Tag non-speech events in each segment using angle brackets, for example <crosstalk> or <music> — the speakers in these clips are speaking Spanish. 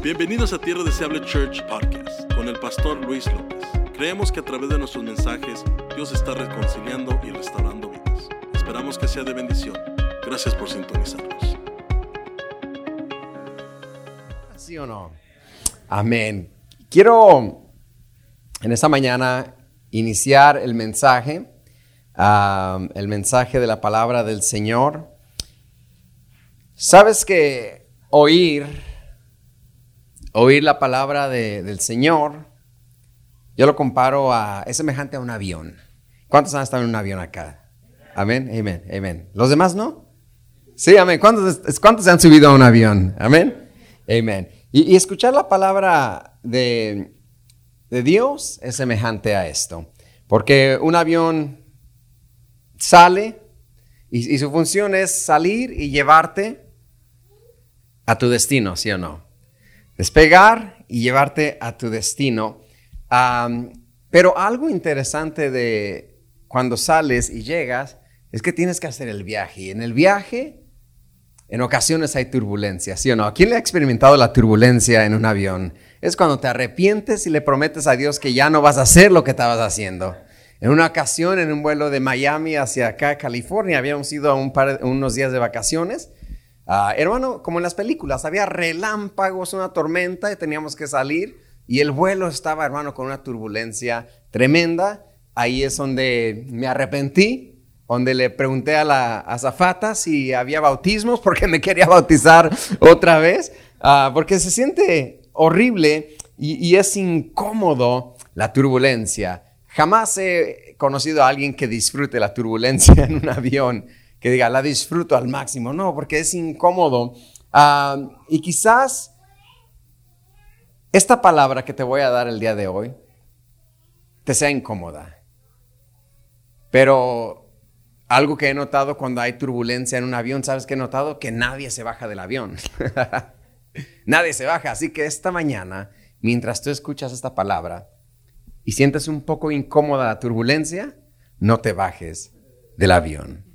Bienvenidos a Tierra Deseable Church Podcast con el pastor Luis López. Creemos que a través de nuestros mensajes Dios está reconciliando y restaurando vidas. Esperamos que sea de bendición. Gracias por sintonizarnos. ¿Sí o no? Amén. Quiero en esta mañana iniciar el mensaje, el mensaje de la palabra del Señor. Sabes que oír oír la palabra del Señor, yo lo comparo a, es semejante a un avión. ¿Cuántos han estado en un avión acá? Amén, amén, amén. ¿Los demás no? Sí, amén. ¿Cuántos, cuántos han subido a un avión? Amén, amén. Y, escuchar la palabra de, de Dios es semejante a esto. Porque un avión sale y, y su función es salir y llevarte a tu destino, ¿sí o no? Despegar y llevarte a tu destino. pero algo interesante de cuando sales y llegas es que tienes que hacer el viaje. Y en el viaje, en ocasiones hay turbulencia, ¿sí o no? ¿Quién le ha experimentado la turbulencia en un avión? Es cuando te arrepientes y le prometes a Dios que ya no vas a hacer lo que estabas haciendo. En una ocasión, en un vuelo de Miami hacia acá, California, habíamos ido a unos días de vacaciones Ah, hermano, como en las películas, había relámpagos, una tormenta y teníamos que salir y el vuelo estaba, hermano, con una turbulencia tremenda. Ahí es donde me arrepentí, donde le pregunté a la azafata si había bautismos <laughs> porque me quería bautizar otra vez, ah, porque se siente horrible y es incómodo la turbulencia. Jamás he conocido a alguien que disfrute la turbulencia <laughs> en un avión que diga, la disfruto al máximo. No, porque es incómodo. Ah, y quizás esta palabra que te voy a dar el día de hoy te sea incómoda. Pero algo que he notado cuando hay turbulencia en un avión, ¿sabes qué he notado? Que nadie se baja del avión. <laughs> nadie se baja. Así que esta mañana, mientras tú escuchas esta palabra y sientes un poco incómoda la turbulencia, no te bajes del avión.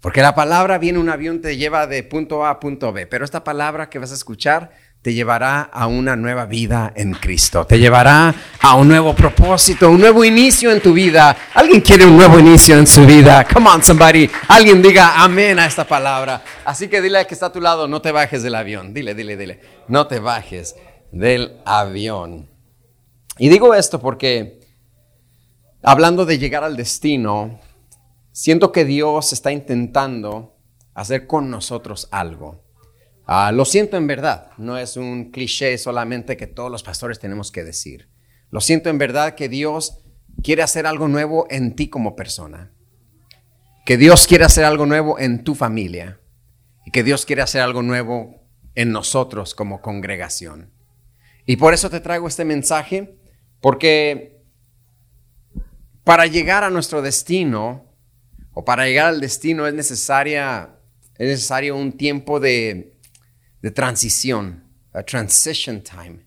Porque la palabra viene un avión, te lleva de punto A a punto B, pero esta palabra que vas a escuchar te llevará a una nueva vida en Cristo, te llevará a un nuevo propósito, un nuevo inicio en tu vida. ¿Alguien quiere un nuevo inicio en su vida? Come on, somebody. Alguien diga amén a esta palabra. Así que dile a que está a tu lado, no te bajes del avión. Dile, dile, dile, no te bajes del avión. Y digo esto porque, hablando de llegar al destino, siento que Dios está intentando hacer con nosotros algo. Ah, lo siento en verdad, no es un cliché solamente que todos los pastores tenemos que decir. Lo siento en verdad que Dios quiere hacer algo nuevo en ti como persona. Que Dios quiere hacer algo nuevo en tu familia. Y que Dios quiere hacer algo nuevo en nosotros como congregación. Y por eso te traigo este mensaje, porque para llegar a nuestro destino, o para llegar al destino es, necesaria, es necesario un tiempo de, de transición, a transition time,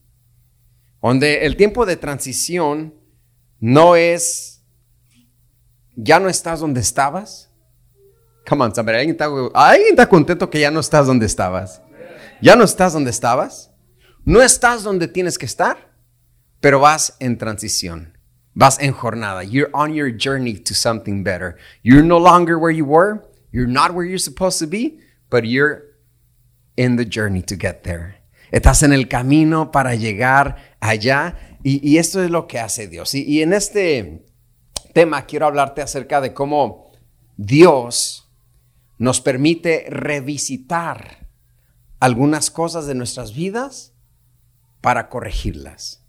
donde el tiempo de transición no es, ya no estás donde estabas. Come on, ¿alguien está, ¿alguien está contento que ya no estás donde estabas? ¿Ya no estás donde estabas? No estás donde tienes que estar, pero vas en transición. Vas en jornada. You're on your journey to something better. You're no longer where you were. You're not where you're supposed to be, but you're in the journey to get there. Estás en el camino para llegar allá y, esto es lo que hace Dios. Y, y en este tema quiero hablarte acerca de cómo Dios nos permite revisitar algunas cosas de nuestras vidas para corregirlas.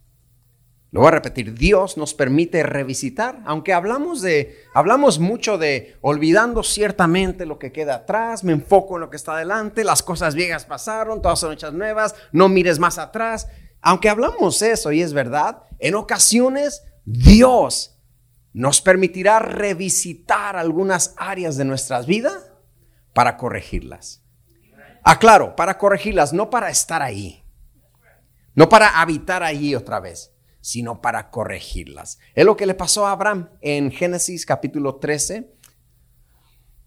Lo voy a repetir, Dios nos permite revisitar, aunque hablamos de hablamos mucho de olvidando ciertamente lo que queda atrás, me enfoco en lo que está adelante, las cosas viejas pasaron, todas son hechas nuevas, no mires más atrás. Aunque hablamos eso y es verdad, en ocasiones Dios nos permitirá revisitar algunas áreas de nuestras vidas para corregirlas. Aclaro, para corregirlas, no para estar ahí, no para habitar ahí otra vez sino para corregirlas. Es lo que le pasó a Abraham en Génesis capítulo 13,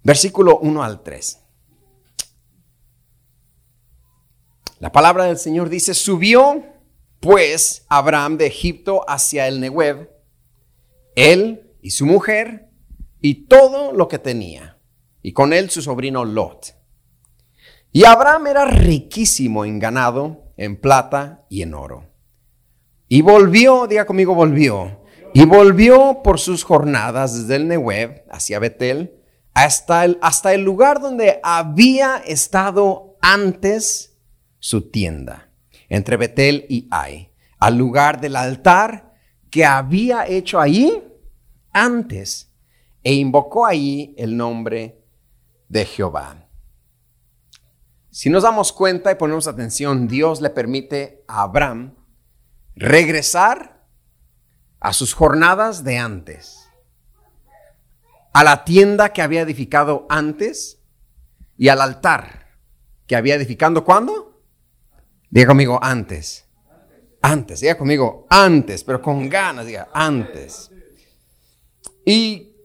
versículo 1 al 3. La palabra del Señor dice, subió pues Abraham de Egipto hacia el Negev, él y su mujer y todo lo que tenía, y con él su sobrino Lot. Y Abraham era riquísimo en ganado, en plata y en oro. Y volvió, diga conmigo, volvió. Y volvió por sus jornadas desde el Negev hacia Betel hasta el, hasta el lugar donde había estado antes su tienda, entre Betel y Ai, al lugar del altar que había hecho allí antes, e invocó allí el nombre de Jehová. Si nos damos cuenta y ponemos atención, Dios le permite a Abraham regresar a sus jornadas de antes, a la tienda que había edificado antes y al altar que había edificado cuando? Diga conmigo antes. Antes, diga conmigo antes, pero con ganas, diga antes. Y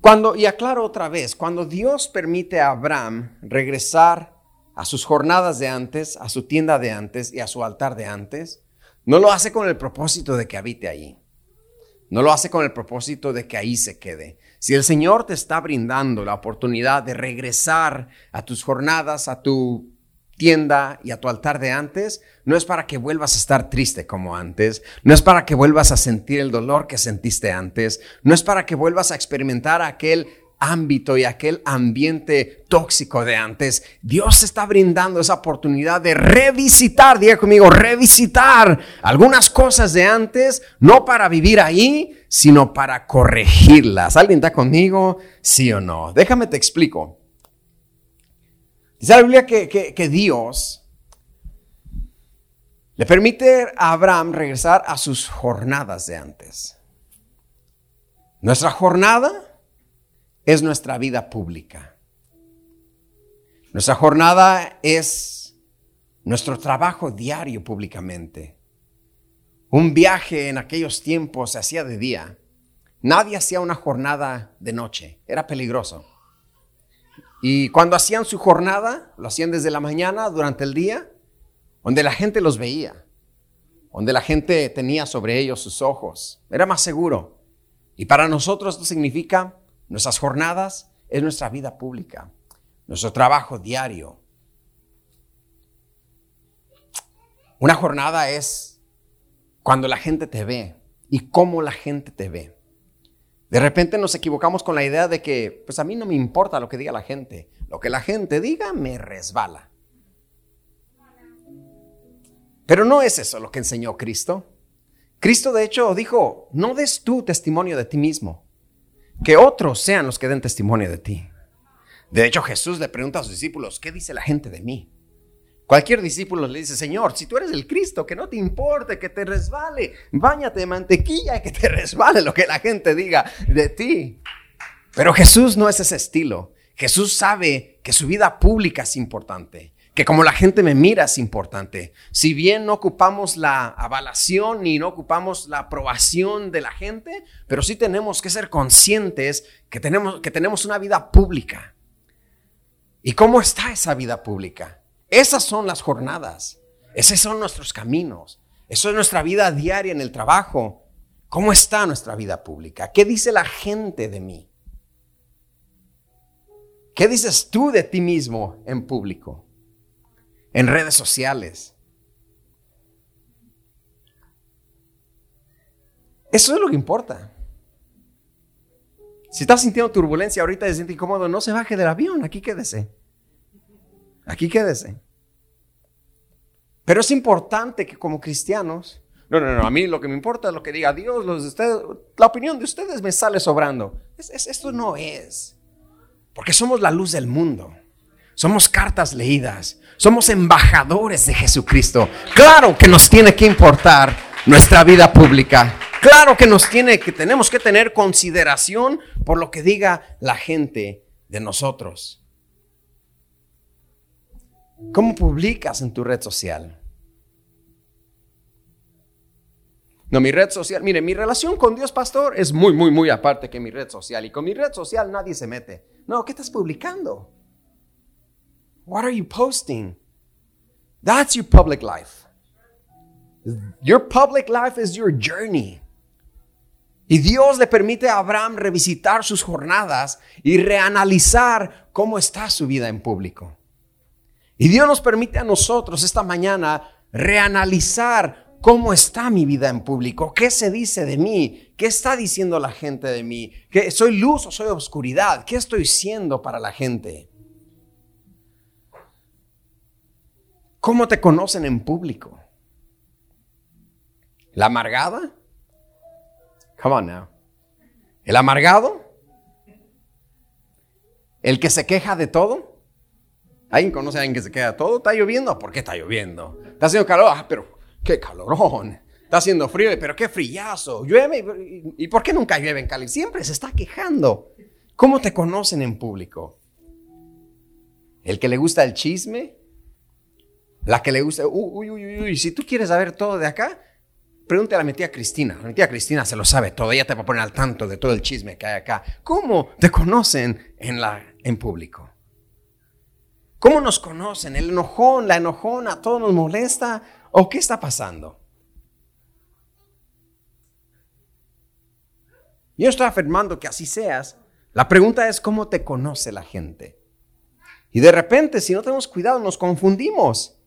cuando, y aclaro otra vez, cuando Dios permite a Abraham regresar a sus jornadas de antes, a su tienda de antes y a su altar de antes, no lo hace con el propósito de que habite allí. No lo hace con el propósito de que ahí se quede. Si el Señor te está brindando la oportunidad de regresar a tus jornadas, a tu tienda y a tu altar de antes, no es para que vuelvas a estar triste como antes, no es para que vuelvas a sentir el dolor que sentiste antes, no es para que vuelvas a experimentar aquel ámbito y aquel ambiente tóxico de antes. Dios está brindando esa oportunidad de revisitar, diga conmigo, revisitar algunas cosas de antes, no para vivir ahí, sino para corregirlas. ¿Alguien está conmigo? Sí o no. Déjame te explico. Dice la Biblia que, Dios le permite a Abraham regresar a sus jornadas de antes. Nuestra jornada es nuestra vida pública. Nuestra jornada es nuestro trabajo diario públicamente. Un viaje en aquellos tiempos se hacía de día. Nadie hacía una jornada de noche. Era peligroso. Y cuando hacían su jornada, lo hacían desde la mañana, durante el día, donde la gente los veía, donde la gente tenía sobre ellos sus ojos. Era más seguro. Y para nosotros esto significa, nuestras jornadas es nuestra vida pública, nuestro trabajo diario. Una jornada es cuando la gente te ve y cómo la gente te ve. De repente nos equivocamos con la idea de que, pues a mí no me importa lo que diga la gente. Lo que la gente diga me resbala. Pero no es eso lo que enseñó Cristo. Cristo de hecho dijo, no des tú testimonio de ti mismo, que otros sean los que den testimonio de ti. De hecho Jesús le pregunta a sus discípulos, ¿qué dice la gente de mí? Cualquier discípulo le dice, Señor, si tú eres el Cristo, que no te importe, que te resbale, bañate de mantequilla y que te <laughs> resbale lo que la gente diga de ti. Pero Jesús no es ese estilo. Jesús sabe que su vida pública es importante, que como la gente me mira es importante. Si bien no ocupamos la avalación ni no ocupamos la aprobación de la gente, pero sí tenemos que ser conscientes que tenemos, que tenemos una vida pública. ¿Y cómo está esa vida pública? Esas son las jornadas. Esos son nuestros caminos. Eso es nuestra vida diaria en el trabajo. ¿Cómo está nuestra vida pública? ¿Qué dice la gente de mí? ¿Qué dices tú de ti mismo en público? En redes sociales. Eso es lo que importa. Si estás sintiendo turbulencia ahorita y se siente incómodo, no se baje del avión, aquí quédese. Aquí quédese. Pero es importante que como cristianos, no, no, no, a mí lo que me importa es lo que diga Dios, los de ustedes, la opinión de ustedes me sale sobrando. esto no es, porque somos la luz del mundo. Somos cartas leídas, somos embajadores de Jesucristo. Claro que nos tiene que importar nuestra vida pública. Claro que nos tiene que tenemos que tener consideración por lo que diga la gente de nosotros. ¿Cómo publicas en tu red social? No, mi red social, mire, mi relación con Dios, pastor, es muy, muy, muy aparte que mi red social. Y con mi red social nadie se mete. No, ¿qué estás publicando? What are you posting? That's your public life. Your public life is your journey. Y Dios le permite a Abraham revisitar sus jornadas y reanalizar cómo está su vida en público. Y Dios nos permite a nosotros esta mañana reanalizar cómo está mi vida en público, qué se dice de mí, qué está diciendo la gente de mí, que soy luz o soy oscuridad, qué estoy siendo para la gente. ¿Cómo te conocen en público? ¿La amargada? Come on now. ¿El amargado? ¿El que se queja de todo? ¿Alguien conoce a alguien que se queja de todo? ¿Está lloviendo? ¿Por qué está lloviendo? ¿Está haciendo calor? Ah, pero qué calorón. Está haciendo frío, pero qué frillazo. Llueve. ¿Y por qué nunca llueve en Cali? Siempre se está quejando. ¿Cómo te conocen en público? ¿El que le gusta el chisme? ¿La que le gusta? Uy, uy, uy, uy. Si tú quieres saber todo de acá, Pregúntale a mi tía Cristina. Mi tía Cristina se lo sabe todo. Ella te va a poner al tanto de todo el chisme que hay acá. ¿Cómo te conocen en, la, en público? ¿Cómo nos conocen? ¿El enojón, la enojona, todo nos molesta? ¿O qué está pasando? Yo estoy afirmando que así seas. La pregunta es cómo te conoce la gente. Y de repente, si no tenemos cuidado, nos confundimos.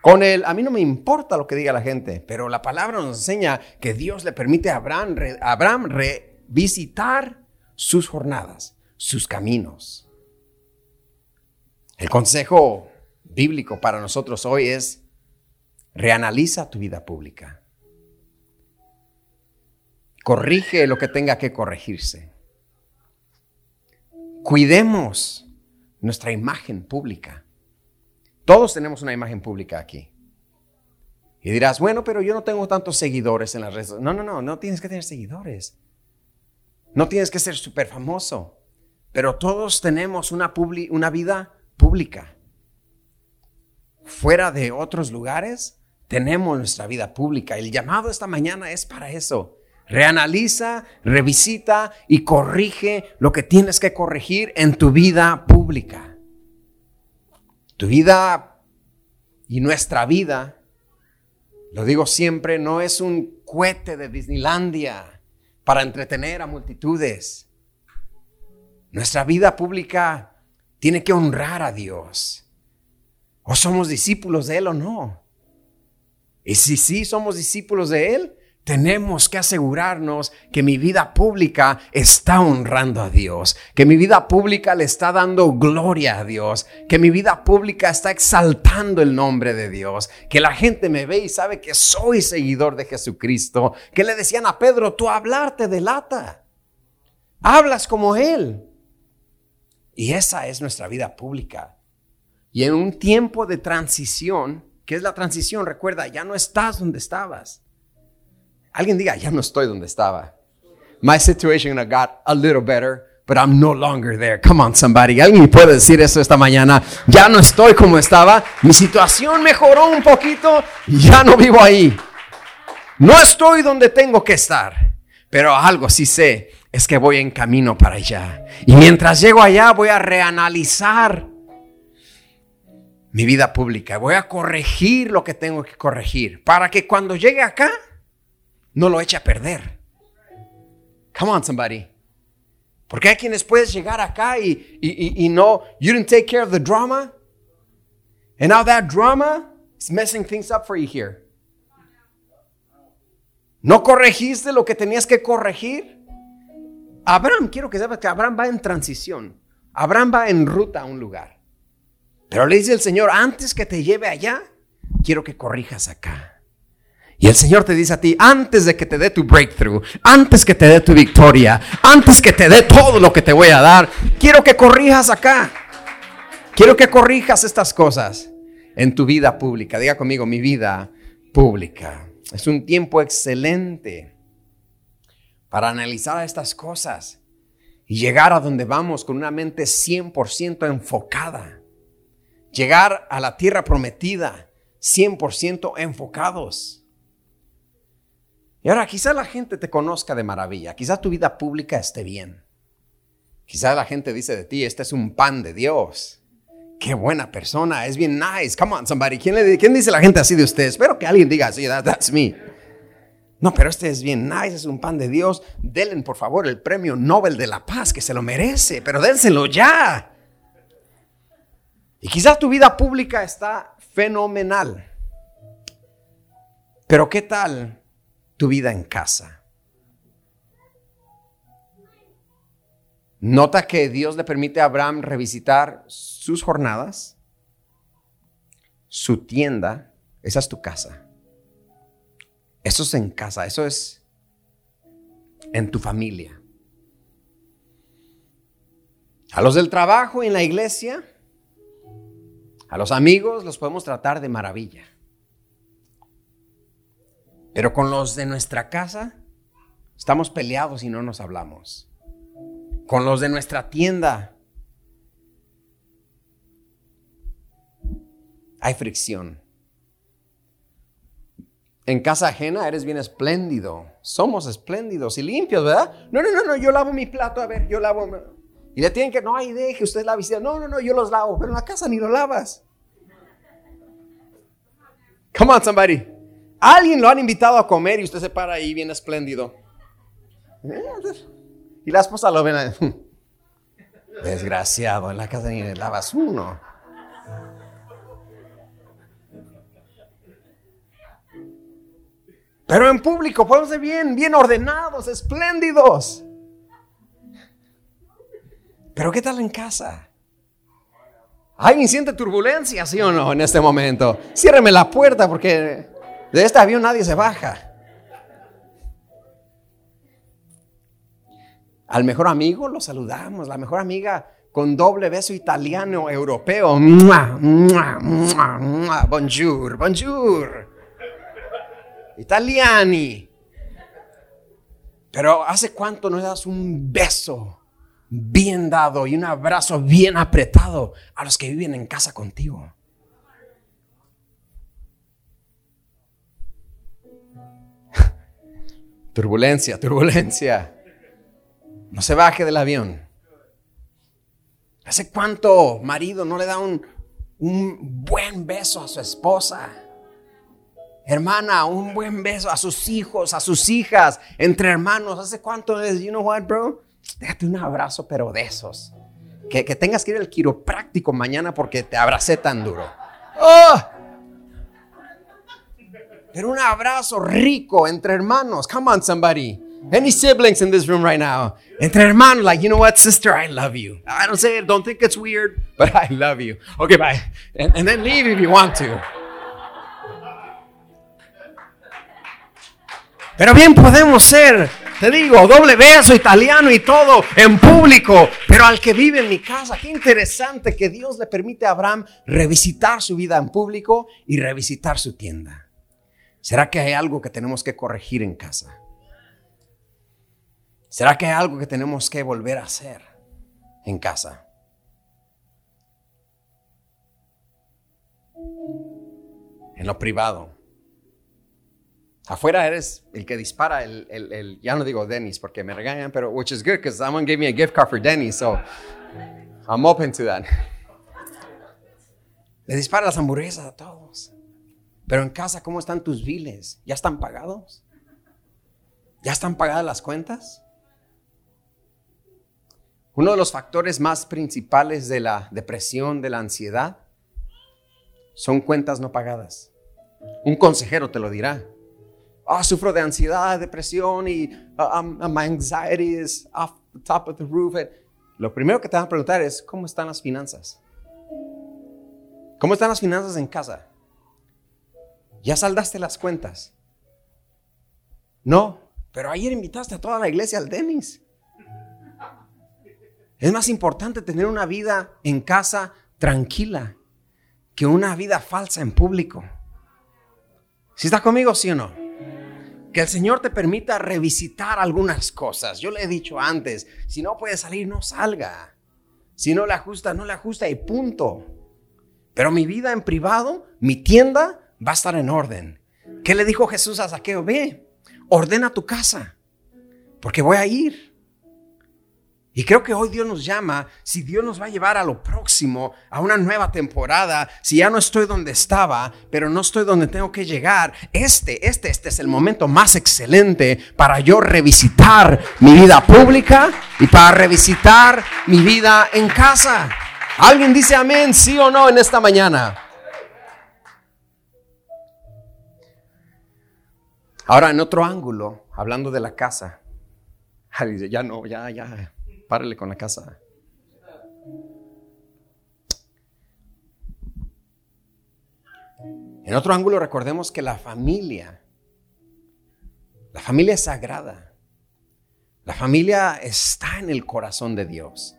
Con él, a mí no me importa lo que diga la gente, pero la palabra nos enseña que Dios le permite a Abraham, revisitar sus jornadas, sus caminos. El consejo bíblico para nosotros hoy es, reanaliza tu vida pública. Corrige lo que tenga que corregirse. Cuidemos nuestra imagen pública. Todos tenemos una imagen pública aquí. Y dirás, bueno, pero yo no tengo tantos seguidores en las redes. No, no, no, no tienes que tener seguidores. No tienes que ser súper famoso. Pero todos tenemos una, una vida pública. Fuera de otros lugares, tenemos nuestra vida pública. El llamado esta mañana es para eso. Reanaliza, revisita y corrige lo que tienes que corregir en tu vida pública. Tu vida y nuestra vida, lo digo siempre, no es un cohete de Disneylandia para entretener a multitudes. Nuestra vida pública tiene que honrar a Dios. O somos discípulos de Él o no. Y si sí somos discípulos de Él, tenemos que asegurarnos que mi vida pública está honrando a Dios, que mi vida pública le está dando gloria a Dios, que mi vida pública está exaltando el nombre de Dios, que la gente me ve y sabe que soy seguidor de Jesucristo, que le decían a Pedro, tú hablar te delata, hablas como Él. Y esa es nuestra vida pública. Y en un tiempo de transición, ¿qué es la transición? Recuerda, ya no estás donde estabas. Alguien diga, ya no estoy donde estaba. My situation got a little better, but I'm no longer there. Come on, somebody. Alguien puede decir eso esta mañana. Ya no estoy como estaba. Mi situación mejoró un poquito. Ya no vivo ahí. No estoy donde tengo que estar. Pero algo sí sé es que voy en camino para allá. Y mientras llego allá voy a reanalizar mi vida pública. Voy a corregir lo que tengo que corregir. Para que cuando llegue acá no lo eche a perder. Come on, somebody. Porque hay quienes puedes llegar acá y, y, y, no, you didn't take care of the drama. And now that drama is messing things up for you here. No corregiste lo que tenías que corregir. Abraham, quiero que sepas que Abraham va en transición. Abraham va en ruta a un lugar. Pero le dice el Señor, antes que te lleve allá, quiero que corrijas acá. Y el Señor te dice a ti, antes de que te dé tu breakthrough, antes que te dé tu victoria, antes que te dé todo lo que te voy a dar, quiero que corrijas acá. Quiero que corrijas estas cosas en tu vida pública. Diga conmigo, mi vida pública. Es un tiempo excelente para analizar estas cosas y llegar a donde vamos con una mente 100% enfocada. Llegar a la tierra prometida 100% enfocados. Y ahora quizá la gente te conozca de maravilla, quizá tu vida pública esté bien. Quizá la gente dice de ti, este es un pan de Dios. qué buena persona, es bien nice. Come on, somebody. ¿Quién, le, dice la gente así de usted? Espero que alguien diga así, that's me. No, pero este es bien nice, es un pan de Dios. Denle, por favor, el premio Nobel de la Paz, que se lo merece, pero dénselo ya. Y quizás tu vida pública está fenomenal. Pero ¿qué tal tu vida en casa? Nota que Dios le permite a Abraham revisitar sus jornadas, su tienda, esa es tu casa. Eso es en casa, eso es en tu familia. A los del trabajo y en la iglesia, a los amigos los podemos tratar de maravilla. Pero con los de nuestra casa estamos peleados y no nos hablamos. Con los de nuestra tienda hay fricción. En casa ajena eres bien espléndido. Somos espléndidos y limpios, ¿verdad? No, no, no, no, yo lavo mi plato, a ver, yo lavo. Y le tienen que, no, hay deje usted la visita. No, no, no, yo los lavo, pero en la casa ni lo lavas. Come on, somebody. Alguien lo han invitado a comer y usted se para ahí bien espléndido. Y la esposa lo ven. <laughs> Desgraciado, en la casa ni le lavas uno. Pero en público podemos ser bien, bien ordenados, espléndidos. Pero ¿qué tal en casa? ¿Alguien siente turbulencia, sí o no, en este momento? Ciérreme la puerta porque de este avión nadie se baja. Al mejor amigo lo saludamos, la mejor amiga con doble beso italiano europeo. Bonjour, bonjour. Italiani. Pero ¿hace cuánto no das un beso bien dado y un abrazo bien apretado a los que viven en casa contigo? Turbulencia, turbulencia. No se baje del avión. ¿Hace cuánto marido no le da un, un buen beso a su esposa? Hermana, un buen beso a sus hijos, a sus hijas, entre hermanos. ¿Hace cuánto es? You know what, bro? Déjate un abrazo, pero de esos. Que, que tengas que ir al quiropráctico mañana porque te abracé tan duro. ¡Oh! Pero un abrazo rico entre hermanos. Come on, somebody. Any siblings in this room right now? Entre hermanos, like, you know what, sister, I love you. I don't say it, don't think it's weird, <laughs> but I love you. Okay, bye. And, and then leave if you want to. Pero bien podemos ser, te digo, doble beso italiano y todo en público, pero al que vive en mi casa, qué interesante que Dios le permite a Abraham revisitar su vida en público y revisitar su tienda. ¿Será que hay algo que tenemos que corregir en casa? ¿Será que hay algo que tenemos que volver a hacer en casa? En lo privado. Afuera eres el que dispara el, el, ya no digo Dennis porque me regañan, pero which is good because someone gave me a gift card for Dennis, so I'm open to that. <laughs> Le dispara las hamburguesas a todos. Pero en casa, ¿cómo están tus biles? ¿Ya están pagados? ¿Ya están pagadas las cuentas? Uno de los factores más principales de la depresión, de la ansiedad, son cuentas no pagadas. Un consejero te lo dirá. Ah, sufro de ansiedad, depresión y uh, um, my anxiety is off the top of the roof. Lo primero que te van a preguntar es, ¿cómo están las finanzas? ¿Cómo están las finanzas en casa? ¿Ya saldaste las cuentas? No, pero ayer invitaste a toda la iglesia al Denis. Es más importante tener una vida en casa tranquila que una vida falsa en público. ¿Si está conmigo, sí o no? Que el Señor te permita revisitar algunas cosas. Yo le he dicho antes, si no puede salir, no salga. Si no le ajusta, no le ajusta y punto. Pero mi vida en privado, mi tienda, va a estar en orden. ¿Qué le dijo Jesús a Saqueo? Ve, ordena tu casa, porque voy a ir. Y creo que hoy Dios nos llama, si Dios nos va a llevar a lo próximo, a una nueva temporada, si ya no estoy donde estaba, pero no estoy donde tengo que llegar, este, este, este es el momento más excelente para yo revisitar mi vida pública y para revisitar mi vida en casa. ¿Alguien dice amén, sí o no en esta mañana? Ahora, en otro ángulo, hablando de la casa, <laughs> dice, ya no, ya, ya, párale con la casa. En otro ángulo recordemos que la familia, la familia es sagrada. La familia está en el corazón de Dios.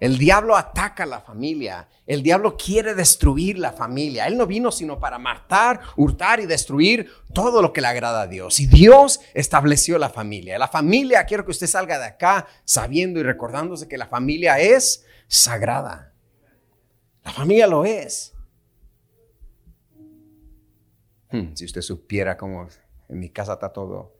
El diablo ataca a la familia. El diablo quiere destruir la familia. Él no vino sino para matar, hurtar y destruir todo lo que le agrada a Dios. Y Dios estableció la familia. La familia, quiero que usted salga de acá sabiendo y recordándose que la familia es sagrada. La familia lo es. Hmm, si usted supiera cómo en mi casa está todo.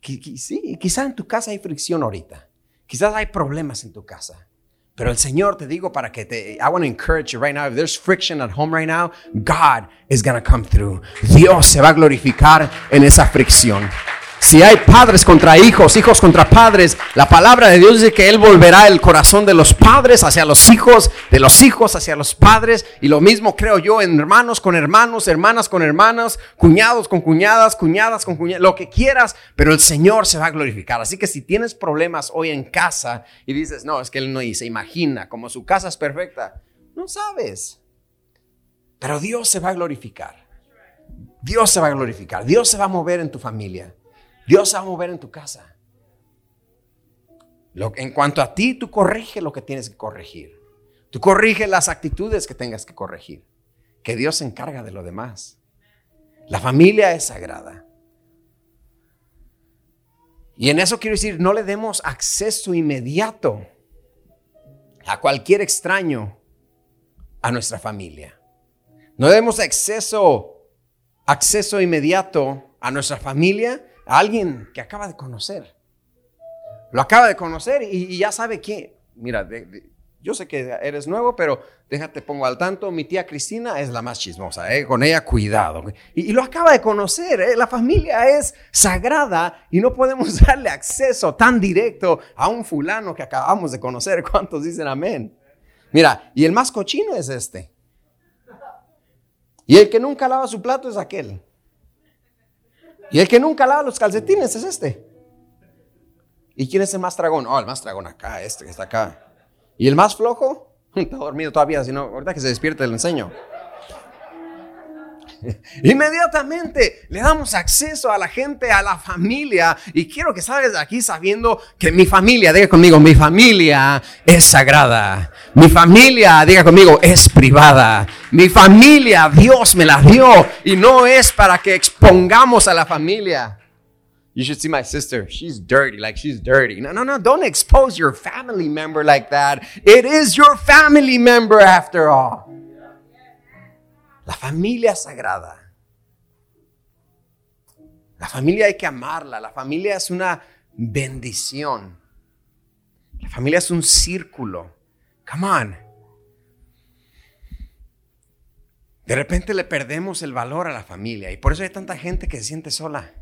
Sí, quizás en tu casa hay fricción ahorita. Quizás hay problemas en tu casa. Pero el Señor te digo para que te, I want to encourage you right now. If there's friction at home right now, God is going to come through. Dios se va a glorificar en esa fricción. Si hay padres contra hijos, hijos contra padres, la palabra de Dios dice que Él volverá el corazón de los padres hacia los hijos, de los hijos hacia los padres. Y lo mismo creo yo en hermanos con hermanos, hermanas con hermanas, cuñados con cuñadas, cuñadas con cuñadas, lo que quieras, pero el Señor se va a glorificar. Así que si tienes problemas hoy en casa y dices, no, es que Él no se imagina, como su casa es perfecta, no sabes. Pero Dios se va a glorificar. Dios se va a glorificar. Dios se va a mover en tu familia. Dios se va a mover en tu casa. Lo, en cuanto a ti, tú corrige lo que tienes que corregir. Tú corrige las actitudes que tengas que corregir. Que Dios se encarga de lo demás. La familia es sagrada. Y en eso quiero decir, no le demos acceso inmediato a cualquier extraño a nuestra familia. No demos acceso, acceso inmediato a nuestra familia a alguien que acaba de conocer. Lo acaba de conocer y, ya sabe quién. Mira, yo sé que eres nuevo, pero déjate, pongo al tanto. Mi tía Cristina es la más chismosa, ¿eh? con ella cuidado. Y, lo acaba de conocer. ¿eh? La familia es sagrada y no podemos <laughs> darle acceso tan directo a un fulano que acabamos de conocer. <laughs> ¿Cuántos dicen amén? Mira, y el más cochino es este. Y el que nunca lava su plato es aquel. Y el que nunca lava los calcetines es este. ¿Y quién es el más dragón? Oh, el más dragón acá, este que está acá. ¿Y el más flojo? <laughs> Está dormido todavía, sino ahorita que se despierte le enseño. <laughs> Inmediatamente le damos acceso a la gente, a la familia. Y quiero que salgas de aquí sabiendo que mi familia, diga conmigo, mi familia es sagrada. Mi familia, diga conmigo, es privada. Mi familia, Dios me la dio. Y no es para que expongamos a la familia. You should see my sister. She's dirty, like she's dirty. No, no, no, don't expose your family member like that. It is your family member after all. La familia sagrada. La familia hay que amarla. La familia es una bendición. La familia es un círculo. Come on. De repente le perdemos el valor a la familia y por eso hay tanta gente que se siente sola.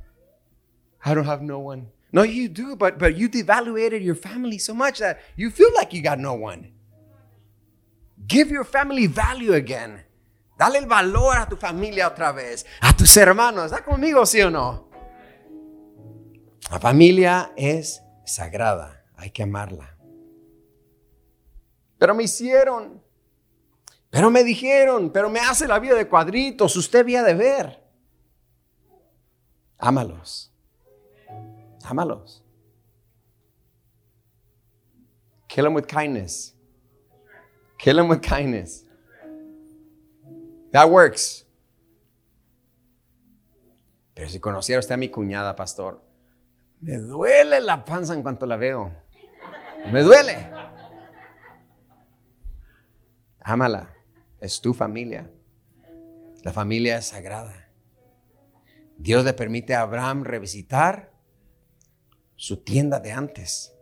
I don't have no one. No, you do, but, but you devaluated your family so much that you feel like you got no one. Give your family value again. Dale el valor a tu familia otra vez, a tus hermanos. ¿Está conmigo, sí o no? La familia es sagrada, hay que amarla. Pero me hicieron, pero me dijeron, pero me hace la vida de cuadritos, usted había de ver. Ámalos. Ámalos. Kill them with kindness. Kill them with kindness. That works. Pero si conociera usted a mi cuñada, pastor, me duele la panza en cuanto la veo. Me duele. Ámala. Es tu familia. La familia es sagrada. Dios le permite a Abraham revisitar su tienda de antes.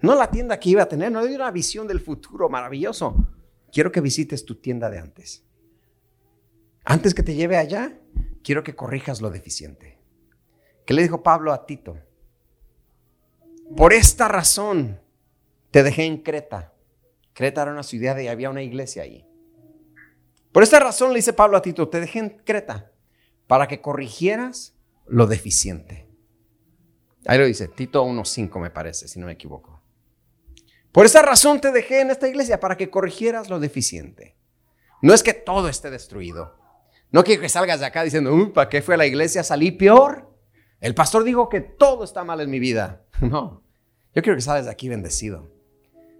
No la tienda que iba a tener, no le dio una visión del futuro maravilloso. Quiero que visites tu tienda de antes. Antes que te lleve allá, quiero que corrijas lo deficiente. ¿Qué le dijo Pablo a Tito? Por esta razón te dejé en Creta. Creta era una ciudad y había una iglesia ahí. Por esta razón le dice Pablo a Tito, te dejé en Creta para que corrigieras lo deficiente. Ahí lo dice, Tito 1.5 me parece, si no me equivoco. Por esa razón te dejé en esta iglesia para que corrigieras lo deficiente. No es que todo esté destruido. No quiero que salgas de acá diciendo, ¿para qué fue a la iglesia? Salí peor. El pastor dijo que todo está mal en mi vida. <laughs> No, yo quiero que salgas de aquí bendecido.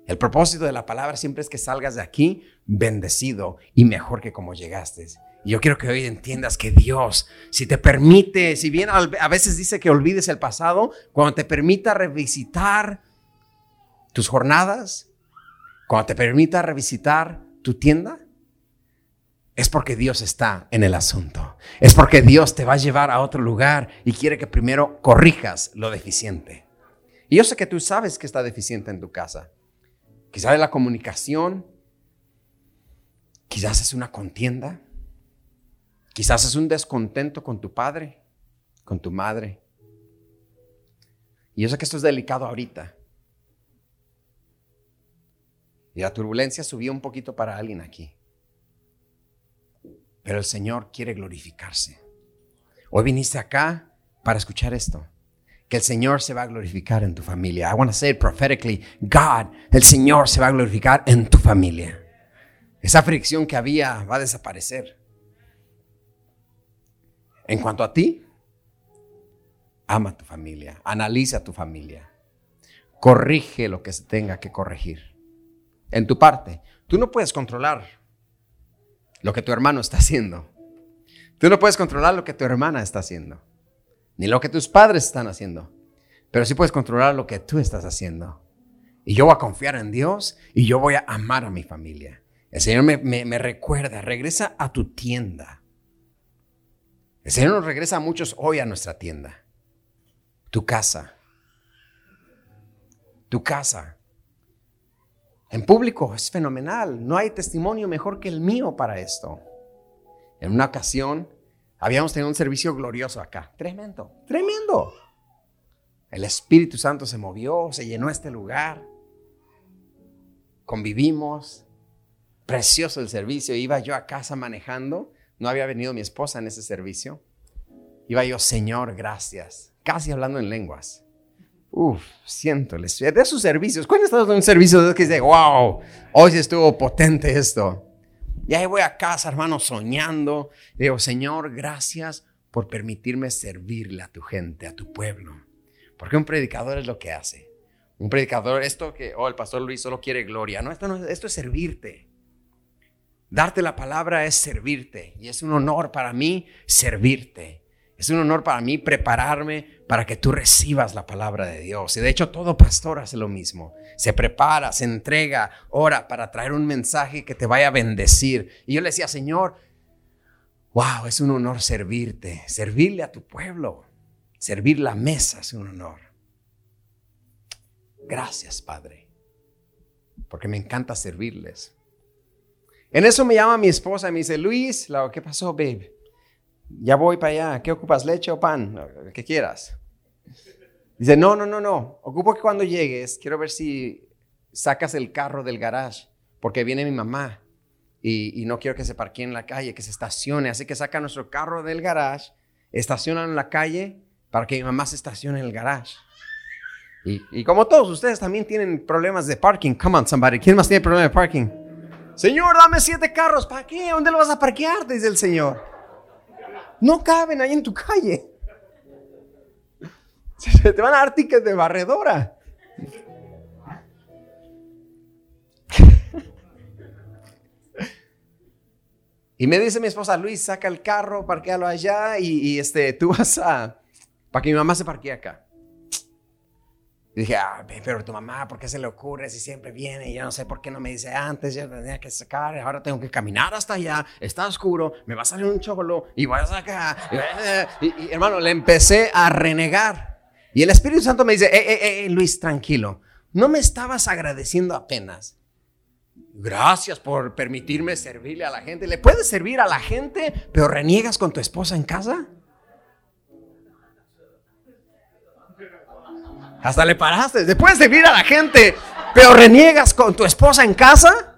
El propósito de la palabra siempre es que salgas de aquí bendecido y mejor que como llegaste. Y yo quiero que hoy entiendas que Dios, si te permite, si bien a veces dice que olvides el pasado, cuando te permita revisitar tus jornadas, cuando te permita revisitar tu tienda, es porque Dios está en el asunto. Es porque Dios te va a llevar a otro lugar y quiere que primero corrijas lo deficiente. Y yo sé que tú sabes que está deficiente en tu casa. Quizás es la comunicación, quizás es una contienda, quizás es un descontento con tu padre, con tu madre. Y yo sé que esto es delicado ahorita. Y la turbulencia subió un poquito para alguien aquí. Pero el Señor quiere glorificarse. Hoy viniste acá para escuchar esto. Que el Señor se va a glorificar en tu familia. I want to say it prophetically. God, el Señor se va a glorificar en tu familia. Esa fricción que había va a desaparecer. En cuanto a ti, ama a tu familia, analiza a tu familia, corrige lo que se tenga que corregir. En tu parte, tú no puedes controlar lo que tu hermano está haciendo. Tú no puedes controlar lo que tu hermana está haciendo, ni lo que tus padres están haciendo, pero sí puedes controlar lo que tú estás haciendo. Y yo voy a confiar en Dios y yo voy a amar a mi familia. El Señor me, recuerda, regresa a tu tienda. El Señor nos regresa a muchos hoy a nuestra tienda. Tu casa. Tu casa. En público es fenomenal. No hay testimonio mejor que el mío para esto. En una ocasión habíamos tenido un servicio glorioso acá. Tremendo, tremendo. El Espíritu Santo se movió, se llenó este lugar. Convivimos. Precioso el servicio. Iba yo a casa manejando. No había venido mi esposa en ese servicio. Iba yo, Señor, gracias. Casi hablando en lenguas. Uf, siento el de sus servicios. ¿Cuándo estás en un servicio que dice, wow, hoy estuvo potente esto? Y ahí voy a casa, hermano, soñando. digo, Señor, gracias por permitirme servirle a tu gente, a tu pueblo. Porque un predicador es lo que hace. Un predicador, esto que, oh, el pastor Luis solo quiere gloria. No, esto, no, esto es servirte. Darte la palabra es servirte. Y es un honor para mí servirte. Es un honor para mí prepararme para que tú recibas la palabra de Dios. Y de hecho todo pastor hace lo mismo. Se prepara, se entrega, ora para traer un mensaje que te vaya a bendecir. Y yo le decía, Señor, wow, es un honor servirte, servirle a tu pueblo, servir la mesa es un honor. Gracias, Padre, porque me encanta servirles. En eso me llama mi esposa y me dice, Luis, ¿qué pasó, babe? Ya voy para allá. ¿Qué ocupas? ¿Leche o pan? ¿Qué quieras. Dice, no, no, no, no. Ocupo que cuando llegues, quiero ver si sacas el carro del garage, porque viene mi mamá y, no quiero que se parquee en la calle, que se estacione. Así que saca nuestro carro del garage, estaciona en la calle para que mi mamá se estacione en el garage. Y, y, como todos ustedes también tienen problemas de parking. Come on, somebody. ¿Quién más tiene problemas de parking? Señor, dame siete carros. ¿Para qué? ¿Dónde lo vas a parquear? Dice el Señor. No caben ahí en tu calle. Se te van a dar tickets de barredora. Y me dice mi esposa, Luis, saca el carro, parquealo allá y, este, tú vas a, para que mi mamá se parquee acá. Y dije, ah, pero tu mamá, ¿por qué se le ocurre si siempre viene? Y yo no sé por qué no me dice antes, yo tenía que sacar, ahora tengo que caminar hasta allá, está oscuro, me va a salir un cholo y voy a sacar. Y, hermano, le empecé a renegar. Y el Espíritu Santo me dice, eh, eh, eh, Luis, tranquilo, no me estabas agradeciendo apenas. Gracias por permitirme servirle a la gente. ¿Le puedes servir a la gente, pero reniegas con tu esposa en casa? Hasta le paraste. ¿Le puedes servir a la gente, pero reniegas con tu esposa en casa?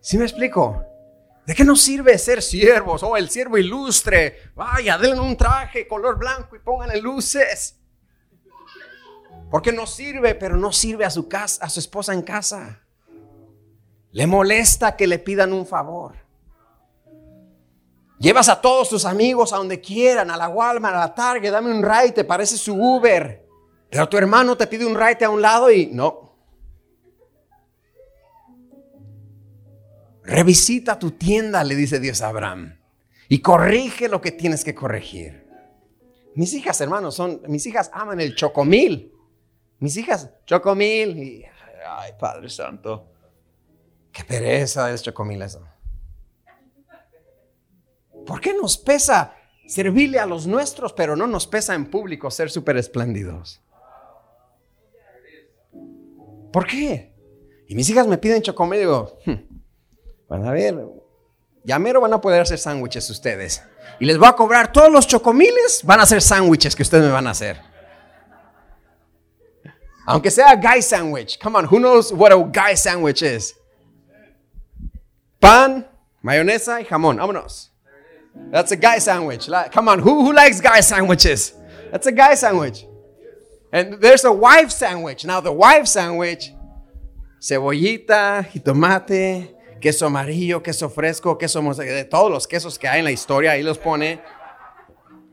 ¿Sí me explico? ¿De qué nos sirve ser siervos? Oh, el siervo ilustre. Vaya, denle un traje color blanco y pónganle luces. Porque nos sirve, pero no sirve a su casa, a su esposa en casa. Le molesta que le pidan un favor. Llevas a todos tus amigos a donde quieran, a la Walmart, a la Target, dame un ride, te parece su Uber. Pero tu hermano te pide un ride a un lado y no, Revisita tu tienda, le dice Dios a Abraham, y corrige lo que tienes que corregir. Mis hijas, hermanos, son, mis hijas aman el chocomil. Mis hijas, chocomil. Y, ay, Padre Santo, qué pereza es chocomil eso. ¿Por qué nos pesa servirle a los nuestros, pero no nos pesa en público ser súper espléndidos? ¿Por qué? Y mis hijas me piden chocomil digo, hmm, Van a ver, ya mero van a poder hacer sándwiches ustedes. Y les voy a cobrar todos los chocomiles, van a hacer sándwiches que ustedes me van a hacer. Aunque sea guy sandwich. Come on, who knows what a guy sandwich is? Pan, mayonesa y jamón. Vámonos. That's a guy sandwich. Come on, who, who likes guy sandwiches? That's a guy sandwich. And there's a wife sandwich. Now, the wife sandwich, cebollita, tomate queso amarillo, queso fresco, queso de todos los quesos que hay en la historia, ahí los pone.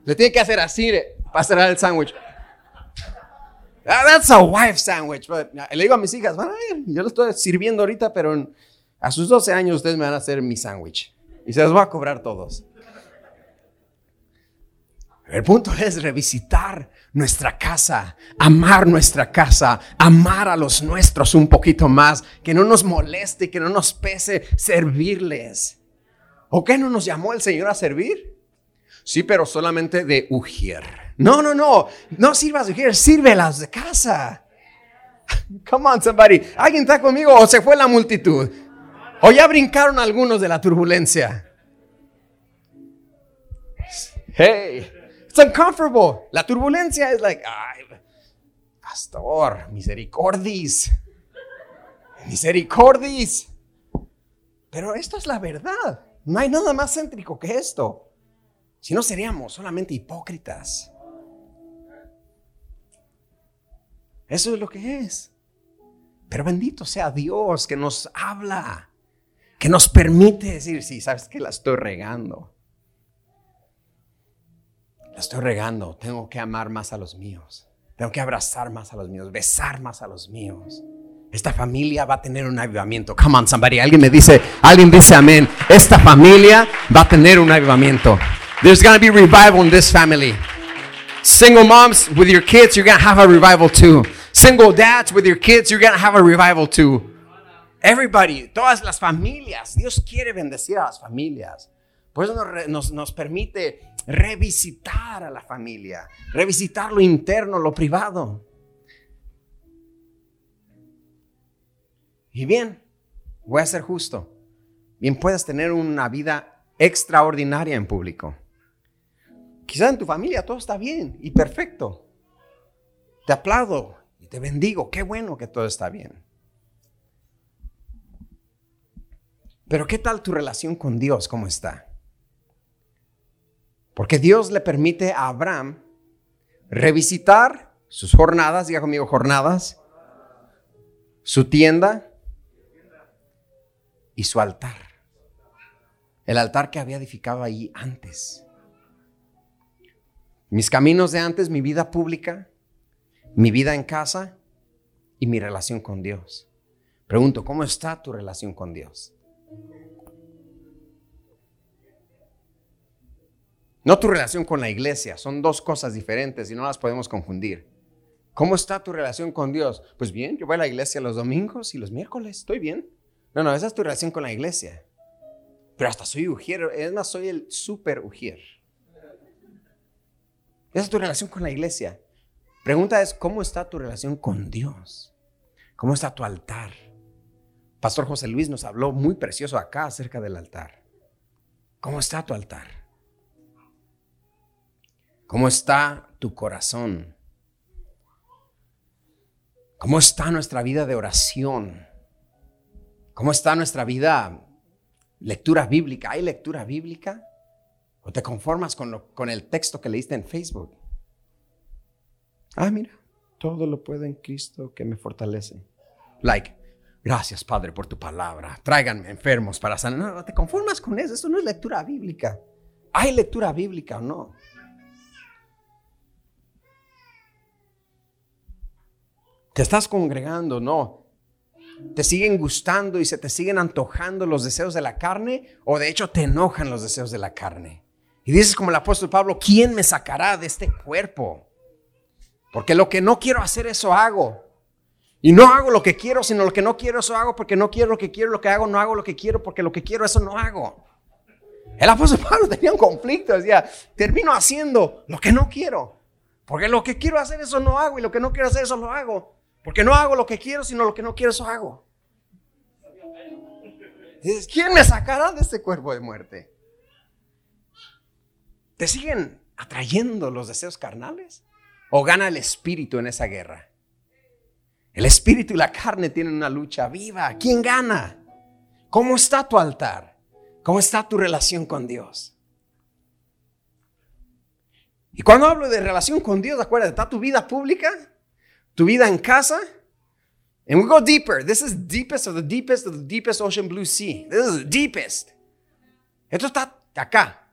Le tiene que hacer así para cerrar el sándwich. Ah, that's a wife sandwich. le digo a mis hijas, yo lo estoy sirviendo ahorita, pero a sus 12 años ustedes me van a hacer mi sándwich. Y se los voy a cobrar todos. El punto es revisitar nuestra casa, amar nuestra casa, amar a los nuestros un poquito más, que no nos moleste, que no nos pese servirles. ¿O qué no nos llamó el Señor a servir? Sí, pero solamente de Ujier. No, no, no, no sirvas de Ujier, sírvelas de casa. <laughs> Come on, somebody. ¿Alguien está conmigo o se fue la multitud? ¿O ya brincaron algunos de la turbulencia? Hey. It's uncomfortable. La turbulencia es like, ay, pastor, misericordis. Misericordis. Pero esto es la verdad. No hay nada más céntrico que esto. Si no seríamos solamente hipócritas. Eso es lo que es. Pero bendito sea Dios que nos habla, que nos permite decir, sí, sabes que la estoy regando la estoy regando, tengo que amar más a los míos, tengo que abrazar más a los míos, besar más a los míos. Esta familia va a tener un avivamiento. Come on, somebody. Alguien me dice, alguien dice amén. Esta familia va a tener un avivamiento. There's going to be revival in this family. Single moms with your kids, you're going to have a revival too. Single dads with your kids, you're going to have a revival too. Everybody, todas las familias. Dios quiere bendecir a las familias. Por eso nos, nos, permite revisitar a la familia, revisitar lo interno, lo privado. Y bien, voy a ser justo. Bien puedes tener una vida extraordinaria en público. Quizá en tu familia todo está bien y perfecto. Te aplaudo y te bendigo. Qué bueno que todo está bien. Pero ¿qué tal tu relación con Dios? ¿Cómo está? Porque Dios le permite a Abraham revisitar sus jornadas, diga conmigo jornadas, su tienda y su altar. El altar que había edificado allí antes. Mis caminos de antes, mi vida pública, mi vida en casa y mi relación con Dios. Pregunto, ¿cómo está tu relación con Dios? No tu relación con la iglesia, son dos cosas diferentes y no las podemos confundir. ¿Cómo está tu relación con Dios? Pues bien, yo voy a la iglesia los domingos y los miércoles, estoy bien. No, no, esa es tu relación con la iglesia. Pero hasta soy ujier, es más, soy el super ujier. Esa es tu relación con la iglesia. Pregunta es, ¿cómo está tu relación con Dios? ¿Cómo está tu altar? Pastor José Luis nos habló muy precioso acá acerca del altar. ¿Cómo está tu altar? ¿Cómo está tu corazón? ¿Cómo está nuestra vida de oración? ¿Cómo está nuestra vida lectura bíblica? ¿Hay lectura bíblica? ¿O te conformas con, con el texto que leíste en Facebook? Ah, mira, todo lo puedo en Cristo que me fortalece. Like, gracias Padre por tu palabra. Tráiganme enfermos para sanar. No, te conformas con eso. Eso no es lectura bíblica. ¿Hay lectura bíblica o no? Te estás congregando, no. ¿Te siguen gustando y se te siguen antojando los deseos de la carne? ¿O de hecho te enojan los deseos de la carne? Y dices como el apóstol Pablo, ¿quién me sacará de este cuerpo? Porque lo que no quiero hacer, eso hago. Y no hago lo que quiero, sino lo que no quiero, eso hago. Porque no quiero lo que quiero, lo que hago, no hago lo que quiero, porque lo que quiero, eso no hago. El apóstol Pablo tenía un conflicto, decía, termino haciendo lo que no quiero. Porque lo que quiero hacer, eso no hago. Y lo que no quiero hacer, eso lo hago. Porque no hago lo que quiero, sino lo que no quiero, eso hago. Dices, ¿quién me sacará de este cuerpo de muerte? ¿Te siguen atrayendo los deseos carnales? ¿O gana el espíritu en esa guerra? El espíritu y la carne tienen una lucha viva. ¿Quién gana? ¿Cómo está tu altar? ¿Cómo está tu relación con Dios? Y cuando hablo de relación con Dios, acuérdate, está tu vida pública, tu vida en casa. And we go deeper. This is deepest of the deepest of the deepest ocean blue sea. This is the deepest. Esto está acá,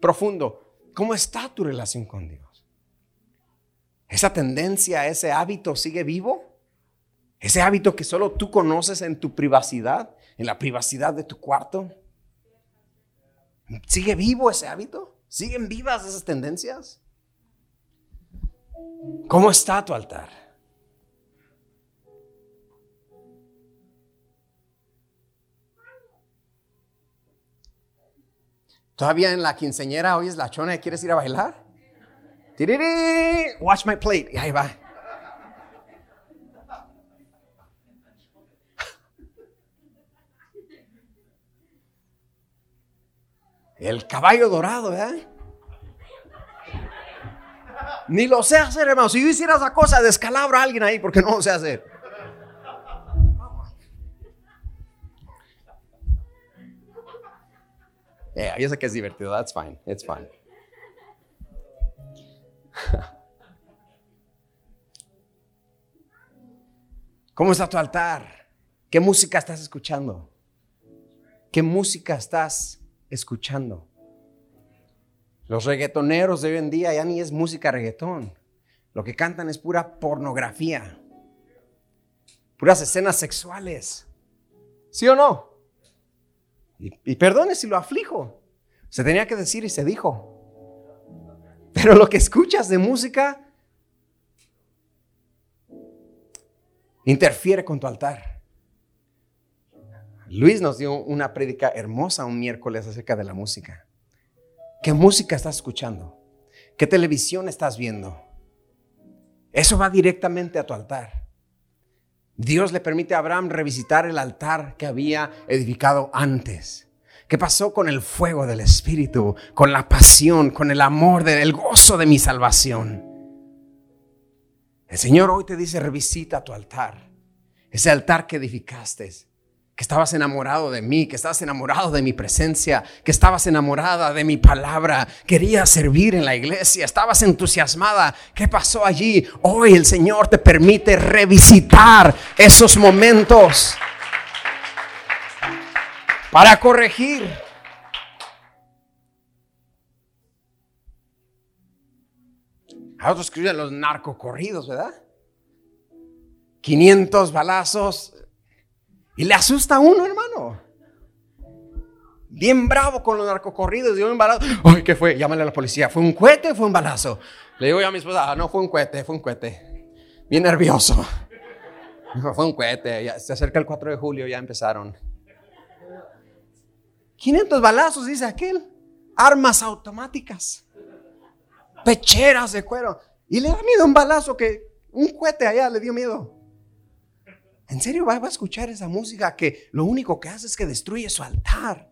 profundo. ¿Cómo está tu relación con Dios? ¿Esa tendencia, ese hábito sigue vivo? ¿Ese hábito que solo tú conoces en tu privacidad, en la privacidad de tu cuarto? ¿Sigue vivo ese hábito? ¿Siguen vivas esas tendencias? ¿Cómo está tu altar? Todavía en la quinceñera hoy es la chona y quieres ir a bailar. Watch my plate. Y ahí va. El caballo dorado, ¿verdad? Ni lo sé hacer, hermano. Si yo hiciera esa cosa, descalabro a alguien ahí porque no lo sé hacer. Yeah, yo sé que es divertido. That's fine. It's fine. <laughs> ¿Cómo está tu altar? ¿Qué música estás escuchando? ¿Qué música estás escuchando? Los reggaetoneros de hoy en día ya ni es música reggaetón. Lo que cantan es pura pornografía. Puras escenas sexuales. ¿Sí o no? Y, y perdone si lo aflijo. Se tenía que decir y se dijo. Pero lo que escuchas de música interfiere con tu altar. Luis nos dio una prédica hermosa un miércoles acerca de la música. ¿Qué música estás escuchando? ¿Qué televisión estás viendo? Eso va directamente a tu altar. Dios le permite a Abraham revisitar el altar que había edificado antes. ¿Qué pasó con el fuego del Espíritu, con la pasión, con el amor, del gozo de mi salvación? El Señor hoy te dice, revisita tu altar, ese altar que edificaste, que estabas enamorado de mí, que estabas enamorado de mi presencia, que estabas enamorada de mi palabra, querías servir en la iglesia, estabas entusiasmada. ¿Qué pasó allí? Hoy el Señor te permite revisitar esos momentos para corregir. A otros escriben los narcocorridos, ¿verdad? 500 balazos. Y le asusta a uno, hermano. Bien bravo con los narcocorridos. Dio un balazo. Ay, ¿qué fue? Llámale a la policía. ¿Fue un cohete o fue un balazo? Le digo yo a mi esposa, ah, no fue un cohete, fue un cohete. Bien nervioso. <laughs> Fue un cohete. Ya, se acerca el 4 de julio, ya empezaron. 500 balazos, dice aquel. Armas automáticas. Pecheras de cuero. Y le da miedo un balazo que un cohete allá le dio miedo. ¿En serio va a escuchar esa música que lo único que hace es que destruye su altar?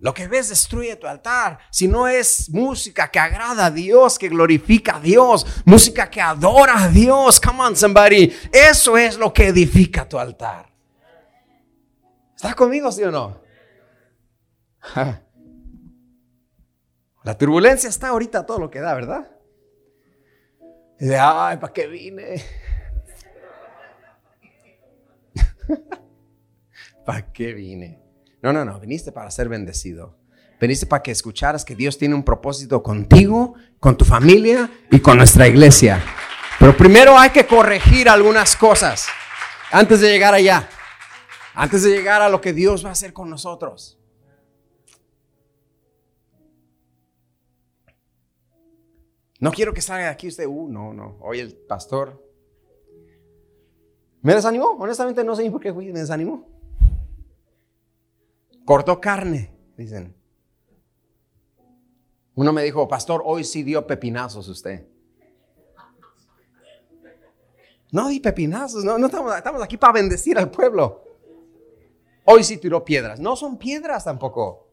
Lo que ves destruye tu altar. Si no es música que agrada a Dios, que glorifica a Dios, música que adora a Dios, come on somebody, eso es lo que edifica tu altar. ¿Estás conmigo, sí o no? <laughs> La turbulencia está ahorita todo lo que da, ¿verdad? Y de, ay, ¿para qué vine? <laughs> ¿Para qué vine? No, no, no, viniste para ser bendecido. Viniste para que escucharas que Dios tiene un propósito contigo, con tu familia y con nuestra iglesia. Pero primero hay que corregir algunas cosas antes de llegar allá. Antes de llegar a lo que Dios va a hacer con nosotros. No quiero que salga de aquí usted, uh, no, no. Hoy el pastor me desanimó. Honestamente no sé por qué me desanimó. Cortó carne, dicen. Uno me dijo, pastor, hoy sí dio pepinazos usted. No di pepinazos, no, no estamos, estamos aquí para bendecir al pueblo. Hoy sí tiró piedras. No son piedras tampoco.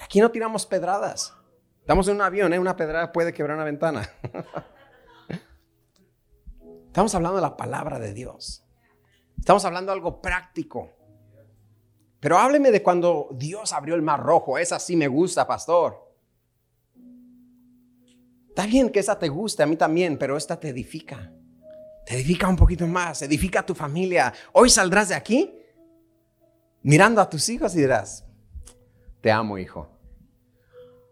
Aquí no tiramos pedradas. Estamos en un avión, ¿eh? una pedrada puede quebrar una ventana. <laughs> Estamos hablando de la palabra de Dios. Estamos hablando de algo práctico. Pero hábleme de cuando Dios abrió el mar rojo. Esa sí me gusta, pastor. Está bien que esa te guste, a mí también, pero esta te edifica. Te edifica un poquito más, edifica tu familia. Hoy saldrás de aquí mirando a tus hijos y dirás, te amo, hijo.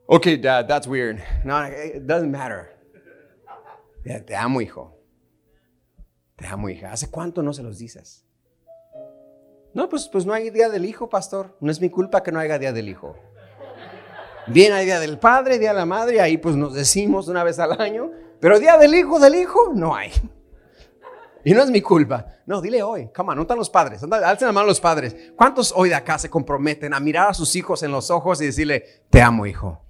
Ok, dad, that's weird. No, it doesn't matter. Te amo, hijo. Te amo, hija. ¿Hace cuánto no se los dices? No, pues, pues no hay día del hijo, pastor. No es mi culpa que no haya día del hijo. Bien, hay día del padre, día de la madre, ahí pues nos decimos una vez al año, pero día del hijo, del hijo, no hay. Y no es mi culpa. No, dile hoy, come on, ¿no están los padres? Alcen la mano los padres. ¿Cuántos hoy de acá se comprometen a mirar a sus hijos en los ojos y decirle, te amo, hijo?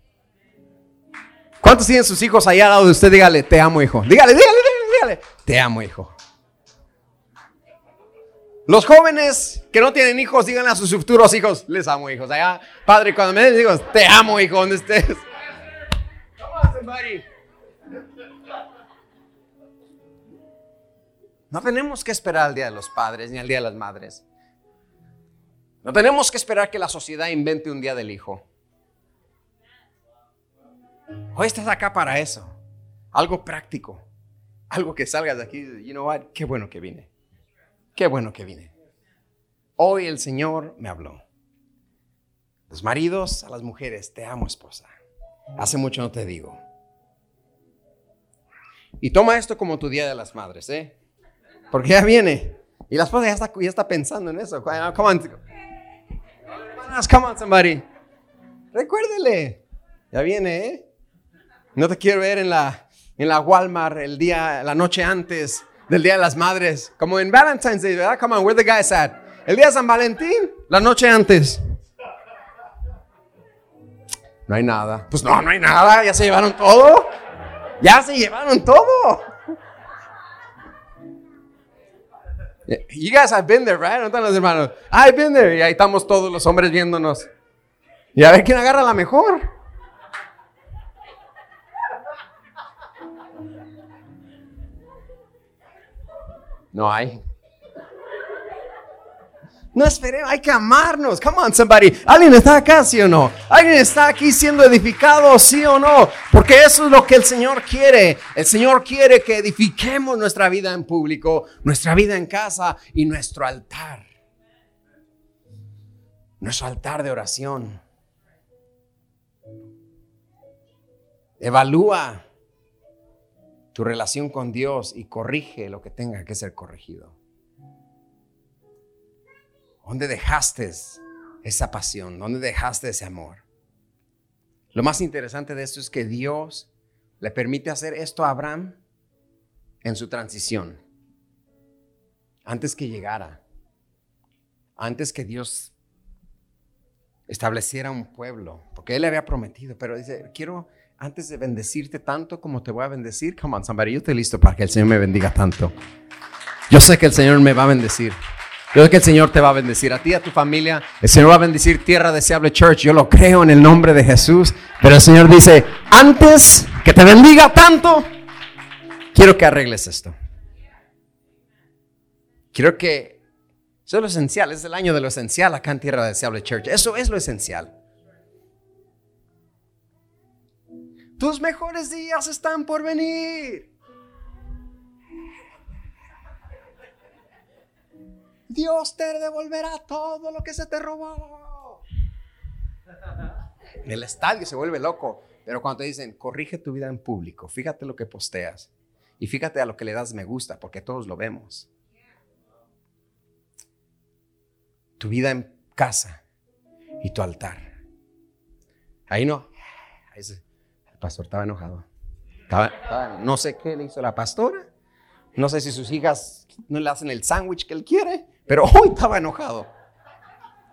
¿Cuántos tienen sus hijos allá al lado de usted? Dígale, te amo, hijo. Dígale, dígale, dígale, dígale, te amo, hijo. Los jóvenes que no tienen hijos, digan a sus futuros hijos, les amo hijos. Allá, padre, cuando me den hijos, te amo hijo, donde estés. No tenemos que esperar al Día de los Padres ni al Día de las Madres. No tenemos que esperar que la sociedad invente un Día del Hijo. Hoy estás acá para eso. Algo práctico. Algo que salgas de aquí. You know what? Qué bueno que vine. Qué bueno que vine. Hoy el Señor me habló. Los maridos a las mujeres, te amo esposa. Hace mucho no te digo. Y toma esto como tu día de las madres, ¿eh? Porque ya viene. Y la esposa ya está, ya está pensando en eso. Come on. Come on, somebody. Recuérdele. Ya viene, ¿eh? No te quiero ver en la, en la Walmart el día, la noche antes del Día de las Madres. Como en Valentine's Day, ¿verdad? Come on, where the guys at? El día de San Valentín, la noche antes. No hay nada. Pues no, no hay nada. Ya se llevaron todo. Ya se llevaron todo. You guys have been there, right? ¿No están los hermanos? I've been there. Y ahí estamos todos los hombres viéndonos. Y a ver quién agarra la mejor. No hay. No esperemos, hay que amarnos. Come on, somebody. ¿Alguien está acá, sí o no? ¿Alguien está aquí siendo edificado, sí o no? Porque eso es lo que el Señor quiere. El Señor quiere que edifiquemos nuestra vida en público, nuestra vida en casa y nuestro altar. Nuestro altar de oración. Evalúa tu relación con Dios y corrige lo que tenga que ser corregido. ¿Dónde dejaste esa pasión? ¿Dónde dejaste ese amor? Lo más interesante de esto es que Dios le permite hacer esto a Abraham en su transición. Antes que llegara, antes que Dios estableciera un pueblo, porque él le había prometido, pero dice, quiero antes de bendecirte tanto como te voy a bendecir, come on, somebody, yo estoy listo para que el Señor me bendiga tanto. Yo sé que el Señor me va a bendecir. Yo sé que el Señor te va a bendecir a ti, a tu familia. El Señor va a bendecir Tierra Deseable Church. Yo lo creo en el nombre de Jesús. Pero el Señor dice, antes que te bendiga tanto, quiero que arregles esto. Quiero que... Eso es lo esencial, es el año de lo esencial acá en Tierra Deseable Church. Eso es lo esencial. Tus mejores días están por venir. Dios te devolverá todo lo que se te robó. El estadio se vuelve loco, pero cuando te dicen, corrige tu vida en público, fíjate lo que posteas y fíjate a lo que le das me gusta, porque todos lo vemos. Tu vida en casa y tu altar. Ahí no. Ahí se, el pastor estaba enojado. no sé qué le hizo la pastora. No sé si sus hijas no le hacen el sándwich que él quiere, pero <laughs> hoy estaba enojado.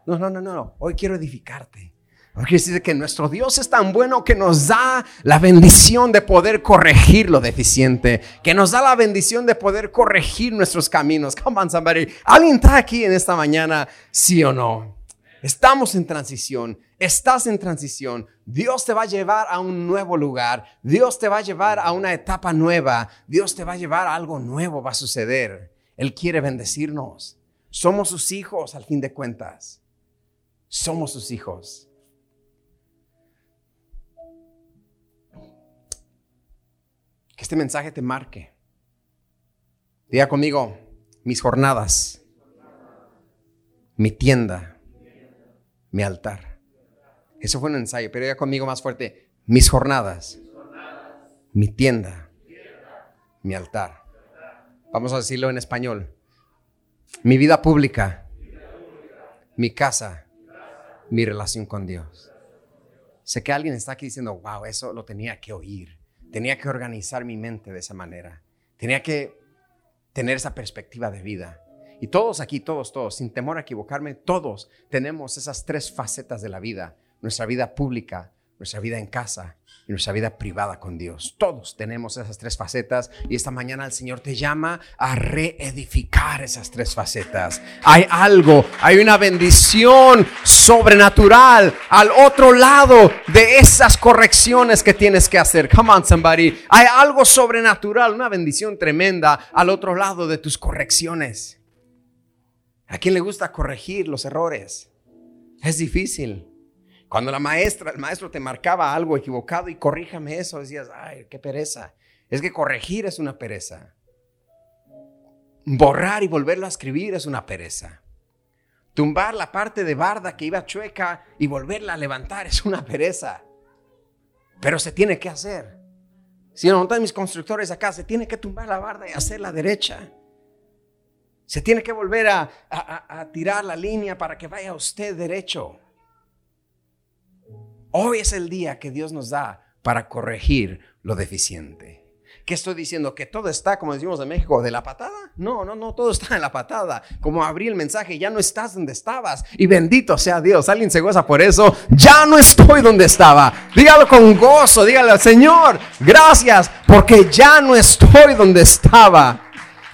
No, no, no, no. Hoy quiero edificarte. Quiero decir que nuestro Dios es tan bueno que nos da la bendición de poder corregir lo deficiente, que nos da la bendición de poder corregir nuestros caminos. Come on, somebody. ¿Alguien está aquí en esta mañana? ¿Sí o no? Estamos en transición, estás en transición. Dios te va a llevar a un nuevo lugar. Dios te va a llevar a una etapa nueva. Dios te va a llevar a algo nuevo, va a suceder. Él quiere bendecirnos. Somos sus hijos al fin de cuentas. Somos sus hijos. Que este mensaje te marque. Diga conmigo, mis jornadas, mi tienda mi altar. Eso fue un ensayo, pero ya conmigo más fuerte. Mis jornadas, mi tienda, mi altar. Vamos a decirlo en español. Mi vida pública, mi casa, mi relación con Dios. Sé que alguien está aquí diciendo, wow, eso lo tenía que oír. Tenía que organizar mi mente de esa manera. Tenía que tener esa perspectiva de vida. Y todos aquí, todos, todos, sin temor a equivocarme, todos tenemos esas tres facetas de la vida. Nuestra vida pública, nuestra vida en casa y nuestra vida privada con Dios. Todos tenemos esas tres facetas y esta mañana el Señor te llama a reedificar esas tres facetas. Hay algo, hay una bendición sobrenatural al otro lado de esas correcciones que tienes que hacer. Come on, somebody. Hay algo sobrenatural, una bendición tremenda al otro lado de tus correcciones. ¿A quién le gusta corregir los errores? Es difícil. Cuando la maestra, el maestro te marcaba algo equivocado y corríjame eso, decías, ay, qué pereza. Es que corregir es una pereza. Borrar y volverlo a escribir es una pereza. Tumbar la parte de barda que iba chueca y volverla a levantar es una pereza. Pero se tiene que hacer. Si no mis constructores acá, se tiene que tumbar la barda y hacerla derecha. Se tiene que volver a, tirar la línea para que vaya usted derecho. Hoy es el día que Dios nos da para corregir lo deficiente. ¿Qué estoy diciendo? ¿Que todo está, como decimos en México, de la patada? No, no, no, todo está en la patada. Como abrí el mensaje, ya no estás donde estabas. Y bendito sea Dios. Alguien se goza por eso. Ya no estoy donde estaba. Dígalo con gozo. Dígale al Señor, gracias, porque ya no estoy donde estaba.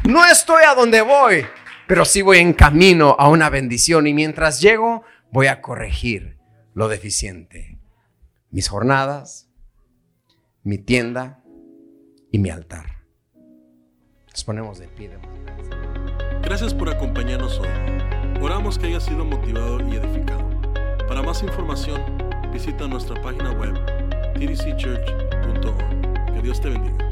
No estoy a donde voy, pero sí voy en camino a una bendición y mientras llego voy a corregir lo deficiente. Mis jornadas, mi tienda y mi altar. Nos ponemos de pie. Gracias por acompañarnos hoy. Oramos que haya sido motivado y edificado. Para más información, visita nuestra página web tdcchurch.org. Que Dios te bendiga.